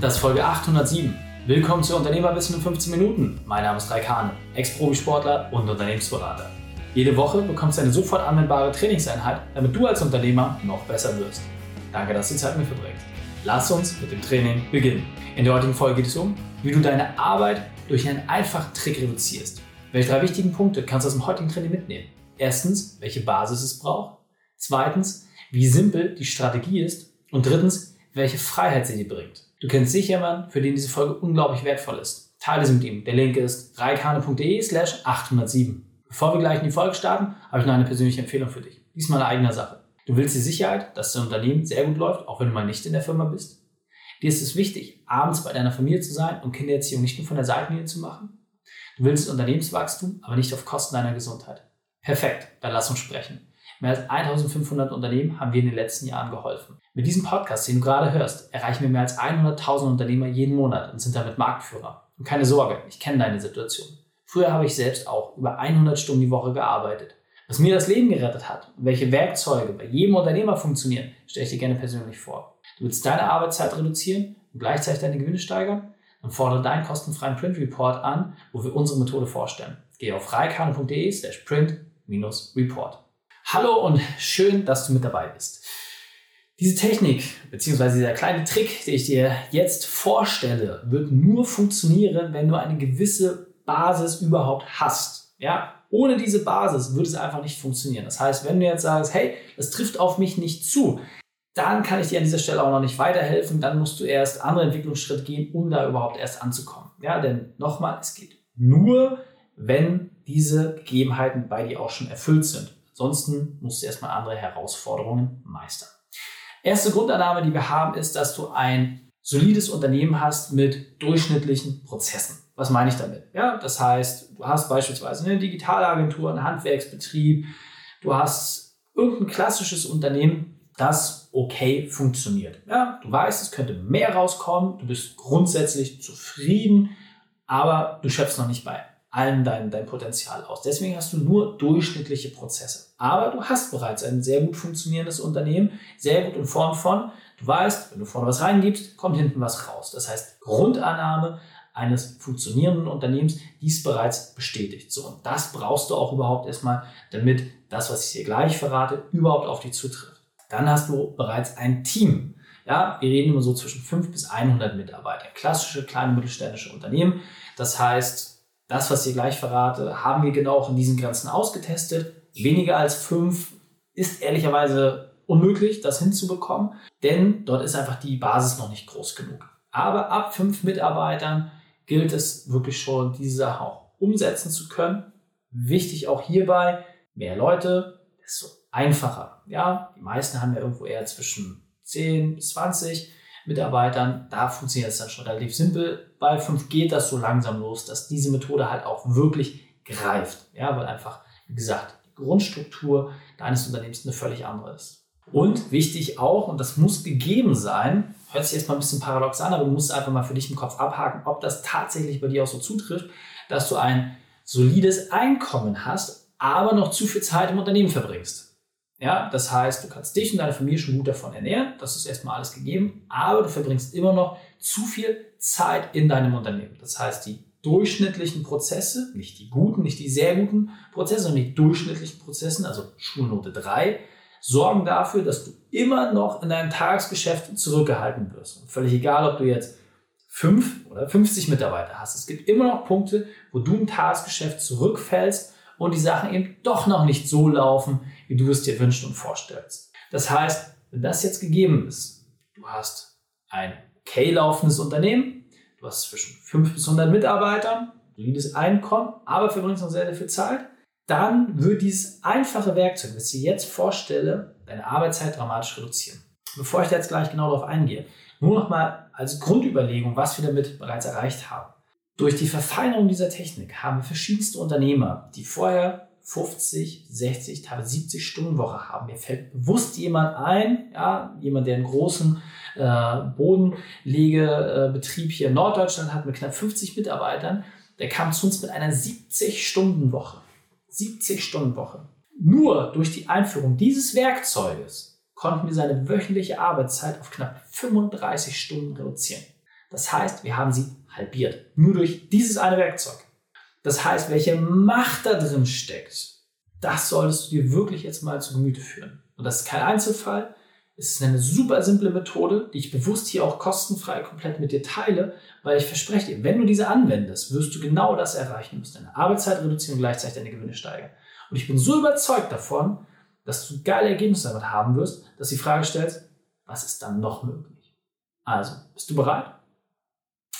Das ist Folge 807. Willkommen zu Unternehmerwissen in 15 Minuten. Mein Name ist Raikane, Ex-Profisportler und Unternehmensberater. Jede Woche bekommst du eine sofort anwendbare Trainingseinheit, damit du als Unternehmer noch besser wirst. Danke, dass du die Zeit mit verbringst. Lass uns mit dem Training beginnen. In der heutigen Folge geht es um, wie du deine Arbeit durch einen einfachen Trick reduzierst. Welche drei wichtigen Punkte kannst du aus dem heutigen Training mitnehmen? Erstens, welche Basis es braucht. Zweitens, wie simpel die Strategie ist. Und drittens, welche Freiheit sie dir bringt. Du kennst sicher jemanden, für den diese Folge unglaublich wertvoll ist. Teile sie mit ihm. Der Link ist reikane.de slash 807. Bevor wir gleich in die Folge starten, habe ich noch eine persönliche Empfehlung für dich. Diesmal eine eigene Sache. Du willst die Sicherheit, dass dein Unternehmen sehr gut läuft, auch wenn du mal nicht in der Firma bist. Dir ist es wichtig, abends bei deiner Familie zu sein und Kindererziehung nicht nur von der Seitenlinie zu machen. Du willst Unternehmenswachstum, aber nicht auf Kosten deiner Gesundheit. Perfekt, dann lass uns sprechen. Mehr als 1500 Unternehmen haben wir in den letzten Jahren geholfen. Mit diesem Podcast, den du gerade hörst, erreichen wir mehr als 100.000 Unternehmer jeden Monat und sind damit Marktführer. Und keine Sorge, ich kenne deine Situation. Früher habe ich selbst auch über 100 Stunden die Woche gearbeitet. Was mir das Leben gerettet hat und welche Werkzeuge bei jedem Unternehmer funktionieren, stelle ich dir gerne persönlich vor. Du willst deine Arbeitszeit reduzieren und gleichzeitig deine Gewinne steigern? Dann fordere deinen kostenfreien Print Report an, wo wir unsere Methode vorstellen. Gehe auf reikane.de slash print-report. Hallo und schön, dass du mit dabei bist. Diese Technik bzw. dieser kleine Trick, den ich dir jetzt vorstelle, wird nur funktionieren, wenn du eine gewisse Basis überhaupt hast. Ja, ohne diese Basis würde es einfach nicht funktionieren. Das heißt, wenn du jetzt sagst, hey, das trifft auf mich nicht zu, dann kann ich dir an dieser Stelle auch noch nicht weiterhelfen. Dann musst du erst andere Entwicklungsschritte gehen, um da überhaupt erst anzukommen. Ja, denn nochmal, es geht nur, wenn diese Gegebenheiten bei dir auch schon erfüllt sind. Ansonsten musst du erstmal andere Herausforderungen meistern. Erste Grundannahme, die wir haben, ist, dass du ein solides Unternehmen hast mit durchschnittlichen Prozessen. Was meine ich damit? Ja, das heißt, du hast beispielsweise eine Digitalagentur, einen Handwerksbetrieb, du hast irgendein klassisches Unternehmen, das okay funktioniert. Ja, du weißt, es könnte mehr rauskommen, du bist grundsätzlich zufrieden, aber du schöpfst noch nicht bei allen dein, dein Potenzial aus. Deswegen hast du nur durchschnittliche Prozesse. Aber du hast bereits ein sehr gut funktionierendes Unternehmen, sehr gut in Form von, du weißt, wenn du vorne was reingibst, kommt hinten was raus. Das heißt, Grundannahme eines funktionierenden Unternehmens, dies bereits bestätigt. So, und das brauchst du auch überhaupt erstmal, damit das, was ich dir gleich verrate, überhaupt auf dich zutrifft. Dann hast du bereits ein Team. Ja, wir reden immer so zwischen 5 bis 100 Mitarbeiter. Klassische kleine mittelständische Unternehmen. Das heißt, das, was ich gleich verrate, haben wir genau auch in diesen Grenzen ausgetestet. Weniger als fünf ist ehrlicherweise unmöglich, das hinzubekommen, denn dort ist einfach die Basis noch nicht groß genug. Aber ab fünf Mitarbeitern gilt es wirklich schon, diese Sache auch umsetzen zu können. Wichtig auch hierbei, mehr Leute, desto einfacher. Ja, die meisten haben ja irgendwo eher zwischen 10 bis 20 Mitarbeitern. Da funktioniert es dann schon relativ simpel. Bei 5 geht das so langsam los, dass diese Methode halt auch wirklich greift. Ja, weil einfach, wie gesagt, die Grundstruktur deines Unternehmens eine völlig andere ist. Und wichtig auch, und das muss gegeben sein, hört sich erstmal ein bisschen paradox an, aber du musst einfach mal für dich im Kopf abhaken, ob das tatsächlich bei dir auch so zutrifft, dass du ein solides Einkommen hast, aber noch zu viel Zeit im Unternehmen verbringst. Ja, das heißt, du kannst dich und deine Familie schon gut davon ernähren, das ist erstmal alles gegeben, aber du verbringst immer noch zu viel Zeit in deinem Unternehmen. Das heißt, die durchschnittlichen Prozesse, nicht die guten, nicht die sehr guten Prozesse, sondern die durchschnittlichen Prozesse, also Schulnote 3, sorgen dafür, dass du immer noch in deinem Tagesgeschäft zurückgehalten wirst. Und völlig egal, ob du jetzt 5 oder 50 Mitarbeiter hast. Es gibt immer noch Punkte, wo du im Tagesgeschäft zurückfällst und die Sachen eben doch noch nicht so laufen, wie du es dir wünschst und vorstellst. Das heißt, wenn das jetzt gegeben ist, du hast ein okay laufendes Unternehmen, du hast zwischen 5 bis 100 Mitarbeitern, solides Einkommen, aber verbringst noch sehr, sehr viel Zeit, dann wird dieses einfache Werkzeug, das ich dir jetzt vorstelle, deine Arbeitszeit dramatisch reduzieren. Bevor ich da jetzt gleich genau darauf eingehe, nur noch mal als Grundüberlegung, was wir damit bereits erreicht haben. Durch die Verfeinerung dieser Technik haben verschiedenste Unternehmer, die vorher 50, 60, teilweise 70 Stunden Woche haben. Mir fällt bewusst jemand ein, ja, jemand, der einen großen äh, Bodenlegebetrieb hier in Norddeutschland hat mit knapp 50 Mitarbeitern, der kam zu uns mit einer 70 Stunden Woche. 70 Stunden Woche. Nur durch die Einführung dieses Werkzeuges konnten wir seine wöchentliche Arbeitszeit auf knapp 35 Stunden reduzieren. Das heißt, wir haben sie halbiert. Nur durch dieses eine Werkzeug. Das heißt, welche Macht da drin steckt, das solltest du dir wirklich jetzt mal zu Gemüte führen. Und das ist kein Einzelfall. Es ist eine super simple Methode, die ich bewusst hier auch kostenfrei komplett mit dir teile, weil ich verspreche dir, wenn du diese anwendest, wirst du genau das erreichen. Du wirst deine Arbeitszeit reduzieren und gleichzeitig deine Gewinne steigern. Und ich bin so überzeugt davon, dass du geile Ergebnisse damit haben wirst, dass du die Frage stellst, was ist dann noch möglich? Also, bist du bereit?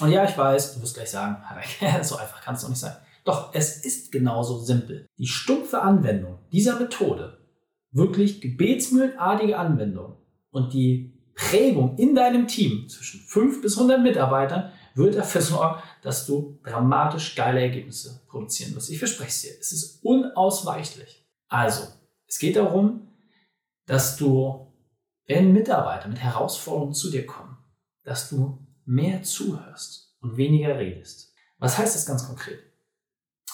Und ja, ich weiß, du wirst gleich sagen, so einfach kann es doch nicht sein. Doch es ist genauso simpel. Die stumpfe Anwendung dieser Methode, wirklich gebetsmühlenartige Anwendung und die Prägung in deinem Team zwischen 5 bis 100 Mitarbeitern wird dafür sorgen, dass du dramatisch geile Ergebnisse produzieren wirst. Ich verspreche es dir. Es ist unausweichlich. Also, es geht darum, dass du, wenn Mitarbeiter mit Herausforderungen zu dir kommen, dass du mehr zuhörst und weniger redest. Was heißt das ganz konkret?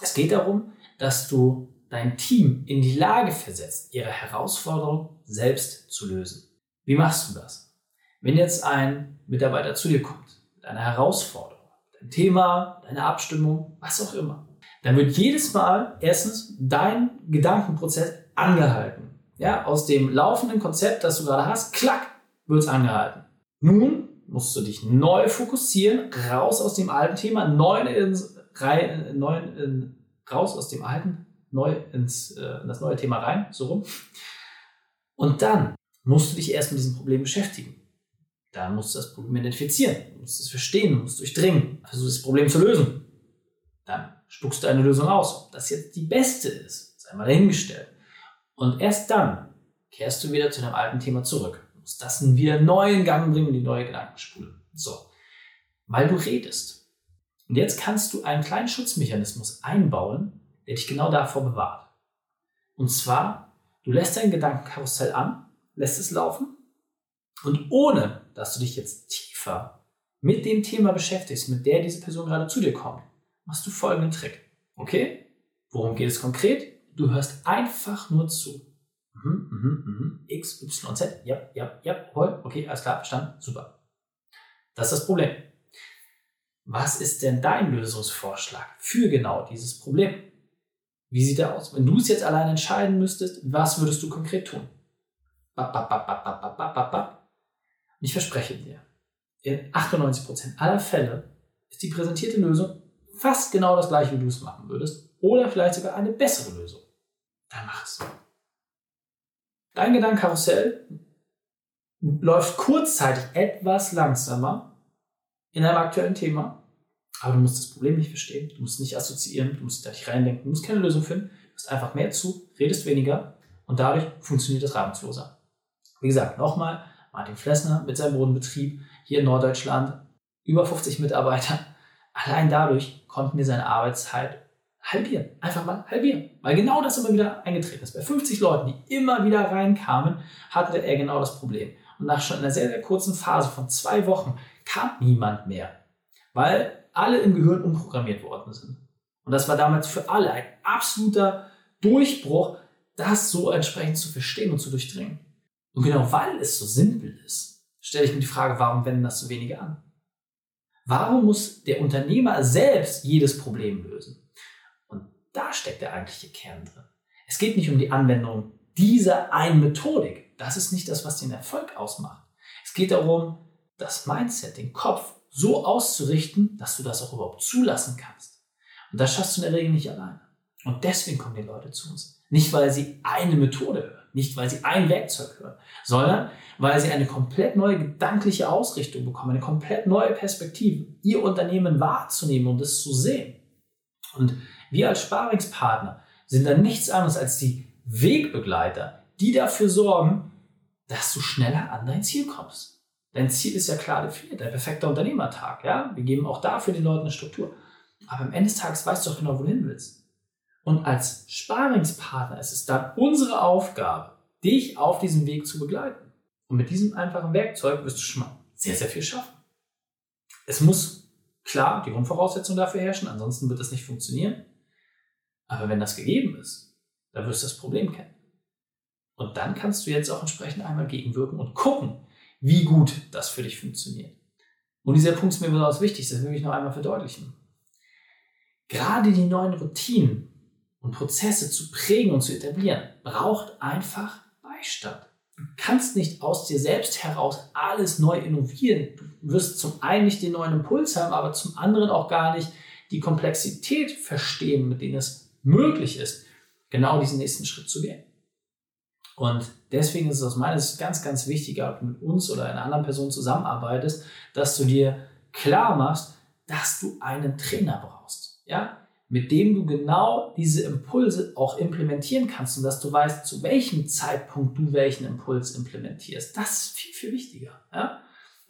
Es geht darum, dass du dein Team in die Lage versetzt, ihre Herausforderung selbst zu lösen. Wie machst du das? Wenn jetzt ein Mitarbeiter zu dir kommt mit einer Herausforderung, dein Thema, deine Abstimmung, was auch immer, dann wird jedes Mal erstens dein Gedankenprozess angehalten. Ja, aus dem laufenden Konzept, das du gerade hast, klack, wird es angehalten. Nun musst du dich neu fokussieren, raus aus dem alten Thema, neu ins, rein, neu in, raus aus dem alten, neu ins, äh, in das neue Thema rein, so rum. Und dann musst du dich erst mit diesem Problem beschäftigen. Dann musst du das Problem identifizieren, musst es verstehen, musst durchdringen, versuchst das Problem zu lösen. Dann spuckst du eine Lösung aus. Ob das jetzt die beste ist, sei mal dahingestellt. Und erst dann kehrst du wieder zu deinem alten Thema zurück muss das wieder neu in Gang bringen, die neue Gedankenspule. So, weil du redest. Und jetzt kannst du einen kleinen Schutzmechanismus einbauen, der dich genau davor bewahrt. Und zwar, du lässt dein Gedankenkarussell an, lässt es laufen und ohne, dass du dich jetzt tiefer mit dem Thema beschäftigst, mit der diese Person gerade zu dir kommt, machst du folgenden Trick. Okay? Worum geht es konkret? Du hörst einfach nur zu. Mhm, mhm, mhm. X, Y, Z. Ja, ja, ja, voll. Okay, alles klar, verstanden. Super. Das ist das Problem. Was ist denn dein Lösungsvorschlag für genau dieses Problem? Wie sieht er aus? Wenn du es jetzt allein entscheiden müsstest, was würdest du konkret tun? ich verspreche dir, in 98% aller Fälle ist die präsentierte Lösung fast genau das gleiche, wie du es machen würdest. Oder vielleicht sogar eine bessere Lösung. Dann mach es. Dein Gedankenkarussell läuft kurzzeitig etwas langsamer in einem aktuellen Thema, aber du musst das Problem nicht verstehen, du musst nicht assoziieren, du musst da nicht reindenken, du musst keine Lösung finden, du hast einfach mehr zu, redest weniger und dadurch funktioniert das reibungsloser. Wie gesagt, nochmal, Martin Flessner mit seinem Bodenbetrieb hier in Norddeutschland, über 50 Mitarbeiter. Allein dadurch konnten wir seine Arbeitszeit halbieren. Einfach mal halbieren. Weil genau das immer wieder eingetreten ist. Bei 50 Leuten, die immer wieder reinkamen, hatte er genau das Problem. Und nach schon einer sehr, sehr kurzen Phase von zwei Wochen kam niemand mehr. Weil alle im Gehirn umprogrammiert worden sind. Und das war damals für alle ein absoluter Durchbruch, das so entsprechend zu verstehen und zu durchdringen. Und genau weil es so simpel ist, stelle ich mir die Frage, warum wenden das so wenige an? Warum muss der Unternehmer selbst jedes Problem lösen? Da steckt der eigentliche Kern drin. Es geht nicht um die Anwendung dieser einen Methodik. Das ist nicht das, was den Erfolg ausmacht. Es geht darum, das Mindset, den Kopf so auszurichten, dass du das auch überhaupt zulassen kannst. Und das schaffst du in der Regel nicht alleine. Und deswegen kommen die Leute zu uns. Nicht, weil sie eine Methode hören, nicht, weil sie ein Werkzeug hören, sondern weil sie eine komplett neue gedankliche Ausrichtung bekommen, eine komplett neue Perspektive, ihr Unternehmen wahrzunehmen und es zu sehen. Und wir als Sparingspartner sind dann nichts anderes als die Wegbegleiter, die dafür sorgen, dass du schneller an dein Ziel kommst. Dein Ziel ist ja klar definiert, dein perfekter Unternehmertag. Ja? Wir geben auch dafür den Leuten eine Struktur. Aber am Ende des Tages weißt du doch genau, wohin du willst. Und als Sparingspartner ist es dann unsere Aufgabe, dich auf diesem Weg zu begleiten. Und mit diesem einfachen Werkzeug wirst du schon mal sehr, sehr viel schaffen. Es muss klar die Grundvoraussetzungen dafür herrschen, ansonsten wird es nicht funktionieren. Aber wenn das gegeben ist, dann wirst du das Problem kennen. Und dann kannst du jetzt auch entsprechend einmal gegenwirken und gucken, wie gut das für dich funktioniert. Und dieser Punkt ist mir besonders wichtig, das will ich noch einmal verdeutlichen. Gerade die neuen Routinen und Prozesse zu prägen und zu etablieren, braucht einfach Beistand. Du kannst nicht aus dir selbst heraus alles neu innovieren. Du wirst zum einen nicht den neuen Impuls haben, aber zum anderen auch gar nicht die Komplexität verstehen, mit denen es möglich ist, genau diesen nächsten Schritt zu gehen. Und deswegen ist es aus meiner Sicht ganz, ganz wichtig, ob du mit uns oder einer anderen Person zusammenarbeitest, dass du dir klar machst, dass du einen Trainer brauchst. Ja? mit dem du genau diese Impulse auch implementieren kannst und dass du weißt, zu welchem Zeitpunkt du welchen Impuls implementierst. Das ist viel, viel wichtiger. Ja?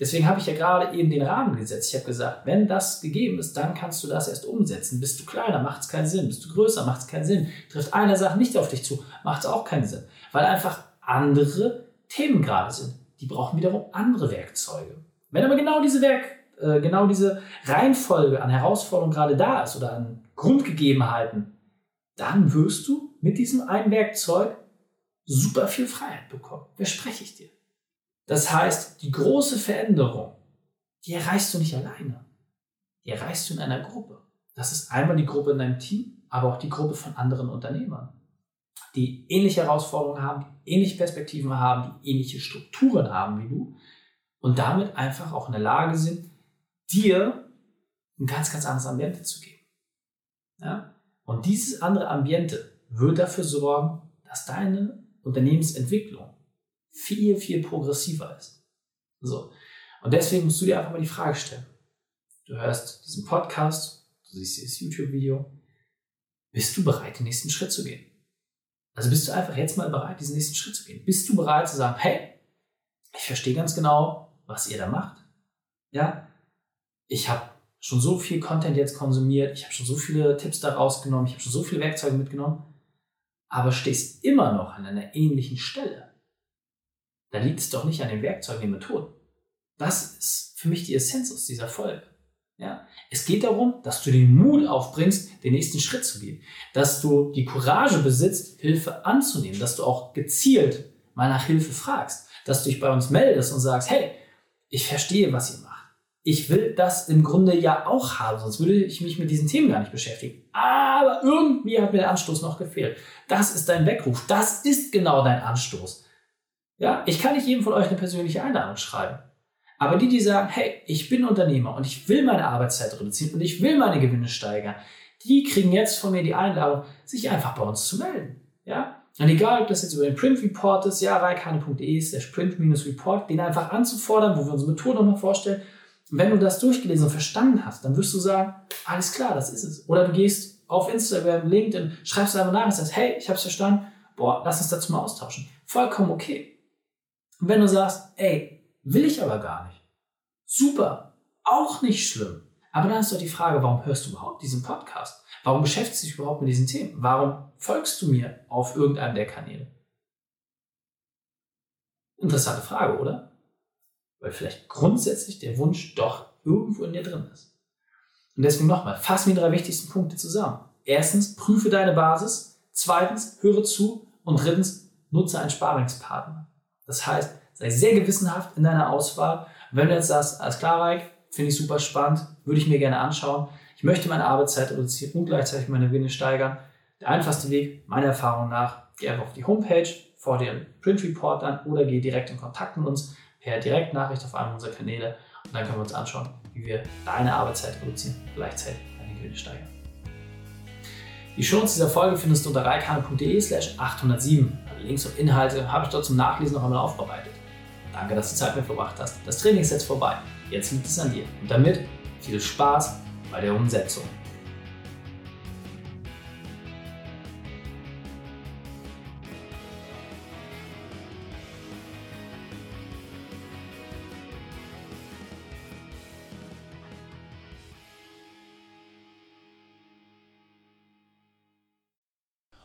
Deswegen habe ich ja gerade eben den Rahmen gesetzt. Ich habe gesagt, wenn das gegeben ist, dann kannst du das erst umsetzen. Bist du kleiner, macht es keinen Sinn. Bist du größer, macht es keinen Sinn. Trifft eine Sache nicht auf dich zu, macht es auch keinen Sinn. Weil einfach andere Themen gerade sind. Die brauchen wiederum andere Werkzeuge. Wenn aber genau diese Werk, äh, genau diese Reihenfolge an Herausforderungen gerade da ist oder an Grundgegebenheiten, dann wirst du mit diesem einen Werkzeug super viel Freiheit bekommen. Verspreche ich dir. Das heißt, die große Veränderung, die erreichst du nicht alleine. Die erreichst du in einer Gruppe. Das ist einmal die Gruppe in deinem Team, aber auch die Gruppe von anderen Unternehmern, die ähnliche Herausforderungen haben, ähnliche Perspektiven haben, die ähnliche Strukturen haben wie du und damit einfach auch in der Lage sind, dir ein ganz, ganz anderes Ambiente zu geben. Ja? Und dieses andere Ambiente wird dafür sorgen, dass deine Unternehmensentwicklung viel, viel progressiver ist. So. Und deswegen musst du dir einfach mal die Frage stellen. Du hörst diesen Podcast, du siehst dieses YouTube-Video. Bist du bereit, den nächsten Schritt zu gehen? Also bist du einfach jetzt mal bereit, diesen nächsten Schritt zu gehen? Bist du bereit zu sagen, hey, ich verstehe ganz genau, was ihr da macht. Ja, ich habe schon so viel Content jetzt konsumiert, ich habe schon so viele Tipps da rausgenommen, ich habe schon so viele Werkzeuge mitgenommen, aber stehst immer noch an einer ähnlichen Stelle. Da liegt es doch nicht an den Werkzeugen, den Methoden. Das ist für mich die Essenz aus dieser Folge. Ja? Es geht darum, dass du den Mut aufbringst, den nächsten Schritt zu gehen. Dass du die Courage besitzt, Hilfe anzunehmen. Dass du auch gezielt mal nach Hilfe fragst. Dass du dich bei uns meldest und sagst, hey, ich verstehe, was ihr macht ich will das im Grunde ja auch haben, sonst würde ich mich mit diesen Themen gar nicht beschäftigen. Aber irgendwie hat mir der Anstoß noch gefehlt. Das ist dein Weckruf. Das ist genau dein Anstoß. Ja, ich kann nicht jedem von euch eine persönliche Einladung schreiben. Aber die, die sagen, hey, ich bin Unternehmer und ich will meine Arbeitszeit reduzieren und ich will meine Gewinne steigern, die kriegen jetzt von mir die Einladung, sich einfach bei uns zu melden. Ja? Und egal, ob das jetzt über den Print Report ist, ja, reikane.de slash print-report, den einfach anzufordern, wo wir unsere Methode nochmal vorstellen und wenn du das durchgelesen und verstanden hast, dann wirst du sagen, alles klar, das ist es. Oder du gehst auf Instagram, LinkedIn, schreibst einfach nach und sagst, hey, ich habe es verstanden, boah, lass uns dazu mal austauschen. Vollkommen okay. Und wenn du sagst, ey, will ich aber gar nicht. Super, auch nicht schlimm. Aber dann ist doch die Frage, warum hörst du überhaupt diesen Podcast? Warum beschäftigst du dich überhaupt mit diesen Themen? Warum folgst du mir auf irgendeinem der Kanäle? Interessante Frage, oder? weil vielleicht grundsätzlich der Wunsch doch irgendwo in dir drin ist. Und deswegen nochmal, fass mir die drei wichtigsten Punkte zusammen. Erstens, prüfe deine Basis. Zweitens, höre zu. Und drittens, nutze einen Sparingspartner. Das heißt, sei sehr gewissenhaft in deiner Auswahl. wenn du jetzt sagst, alles klar, Reik, finde ich super spannend, würde ich mir gerne anschauen. Ich möchte meine Arbeitszeit reduzieren und gleichzeitig meine Gewinne steigern. Der einfachste Weg, meiner Erfahrung nach, geh einfach auf die Homepage, vor dir Print Report an oder geh direkt in Kontakt mit uns per Direktnachricht auf einem unserer Kanäle und dann können wir uns anschauen, wie wir deine Arbeitszeit reduzieren und gleichzeitig deine Gewinne steigern. Die Shownotes dieser Folge findest du unter reikane.de slash 807. Links und Inhalte habe ich dort zum Nachlesen noch einmal aufbereitet. Danke, dass du Zeit mit verbracht hast. Das Training ist jetzt vorbei. Jetzt liegt es an dir. Und damit viel Spaß bei der Umsetzung.